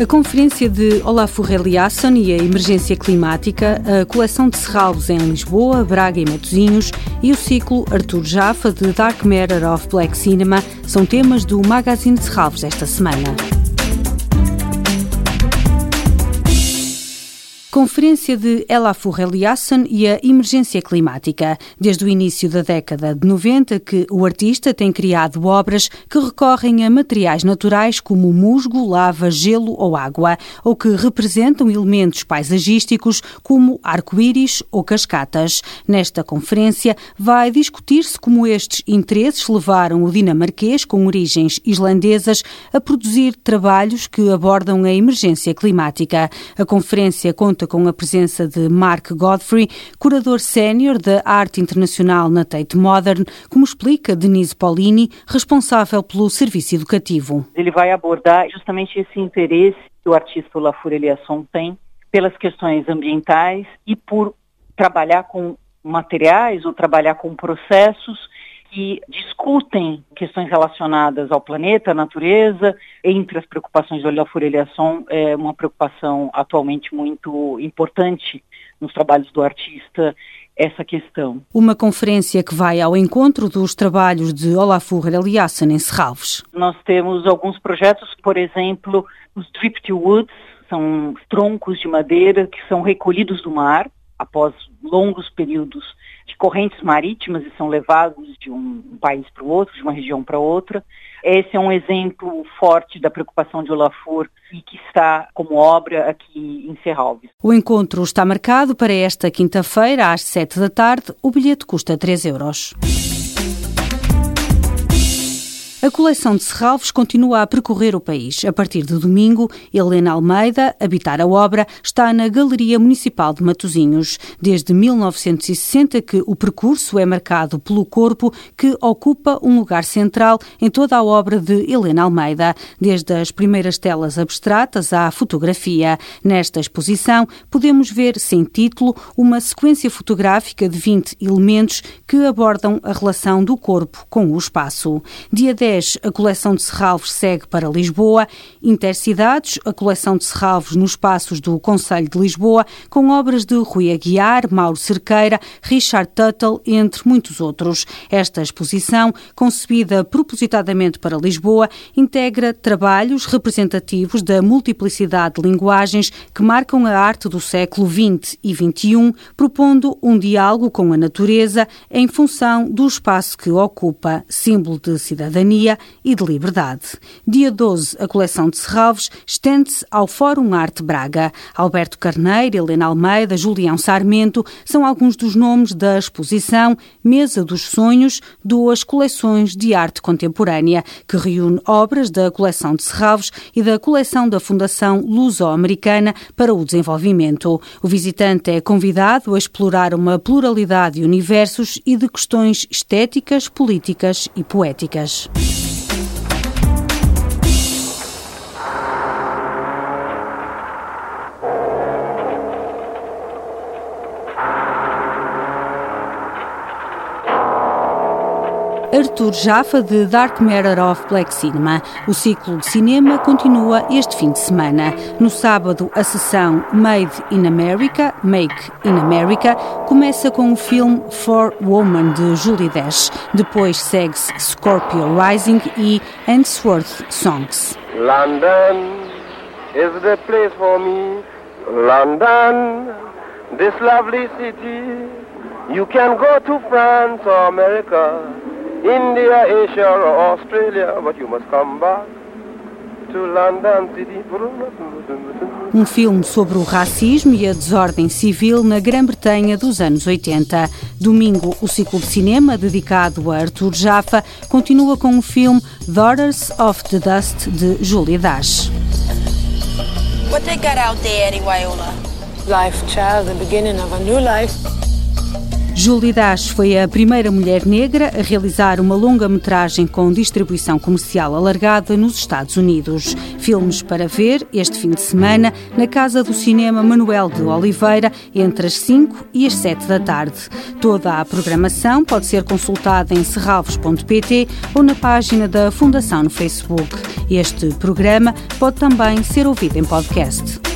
A conferência de Olafur Eliasson e a emergência climática, a coleção de serralvos em Lisboa, Braga e Matosinhos e o ciclo Arthur Jaffa de Dark Matter of Black Cinema são temas do Magazine de Serralvos esta semana. Conferência de Elafur Eliasson e a emergência climática. Desde o início da década de 90 que o artista tem criado obras que recorrem a materiais naturais como musgo, lava, gelo ou água, ou que representam elementos paisagísticos como arco-íris ou cascatas. Nesta conferência vai discutir-se como estes interesses levaram o dinamarquês com origens islandesas a produzir trabalhos que abordam a emergência climática. A conferência conta com a presença de Mark Godfrey, curador sénior da arte internacional na Tate Modern, como explica Denise Paulini, responsável pelo serviço educativo. Ele vai abordar justamente esse interesse que o artista Olafur Eliasson tem pelas questões ambientais e por trabalhar com materiais ou trabalhar com processos que discutem questões relacionadas ao planeta, à natureza, entre as preocupações do Olhar Fureliação, é uma preocupação atualmente muito importante nos trabalhos do artista essa questão. Uma conferência que vai ao encontro dos trabalhos de Olafur Eliasson em Serralves. Nós temos alguns projetos, por exemplo, os Driftwoods, são troncos de madeira que são recolhidos do mar após longos períodos de correntes marítimas e são levados de um país para o outro, de uma região para outra. Esse é um exemplo forte da preocupação de Olafur e que está como obra aqui em Serralves. O encontro está marcado para esta quinta-feira, às sete da tarde. O bilhete custa 3 euros. A coleção de Serralves continua a percorrer o país. A partir de domingo, Helena Almeida, Habitar a Obra, está na Galeria Municipal de Matosinhos. Desde 1960 que o percurso é marcado pelo corpo que ocupa um lugar central em toda a obra de Helena Almeida, desde as primeiras telas abstratas à fotografia. Nesta exposição, podemos ver, sem título, uma sequência fotográfica de 20 elementos que abordam a relação do corpo com o espaço. Dia 10 10, a coleção de Serralvos segue para Lisboa. Intercidades, a coleção de Serralvos nos passos do Conselho de Lisboa, com obras de Rui Aguiar, Mauro Cerqueira, Richard Tuttle, entre muitos outros. Esta exposição, concebida propositadamente para Lisboa, integra trabalhos representativos da multiplicidade de linguagens que marcam a arte do século XX e XXI, propondo um diálogo com a natureza em função do espaço que ocupa, símbolo de cidadania e de liberdade. Dia 12, a coleção de Serralves estende-se ao Fórum Arte Braga. Alberto Carneiro, Helena Almeida, Julião Sarmento são alguns dos nomes da exposição Mesa dos Sonhos, duas coleções de arte contemporânea, que reúne obras da coleção de Serralves e da coleção da Fundação Luso-Americana para o Desenvolvimento. O visitante é convidado a explorar uma pluralidade de universos e de questões estéticas, políticas e poéticas. Arthur Jaffa de Dark Matter of Black Cinema. O ciclo de cinema continua este fim de semana. No sábado, a sessão Made in America, Make in America, começa com o filme For Woman de Julie Dash. Depois segue-se Scorpio Rising e Answorth Songs. London is the place for me. London, this lovely city. You can go to France or America. India, Asia or Australia, but you must come back to London City. Um filme sobre o racismo e a desordem civil na Grã-Bretanha dos anos 80. Domingo, o ciclo de cinema dedicado a Arthur Jaffa continua com o filme Daughters of the Dust de Julie Dash. What they got out there, Viola? Life, child, the beginning of a new life. Julie Dash foi a primeira mulher negra a realizar uma longa-metragem com distribuição comercial alargada nos Estados Unidos. Filmes para ver este fim de semana na Casa do Cinema Manuel de Oliveira entre as 5 e as 7 da tarde. Toda a programação pode ser consultada em serralvos.pt ou na página da Fundação no Facebook. Este programa pode também ser ouvido em podcast.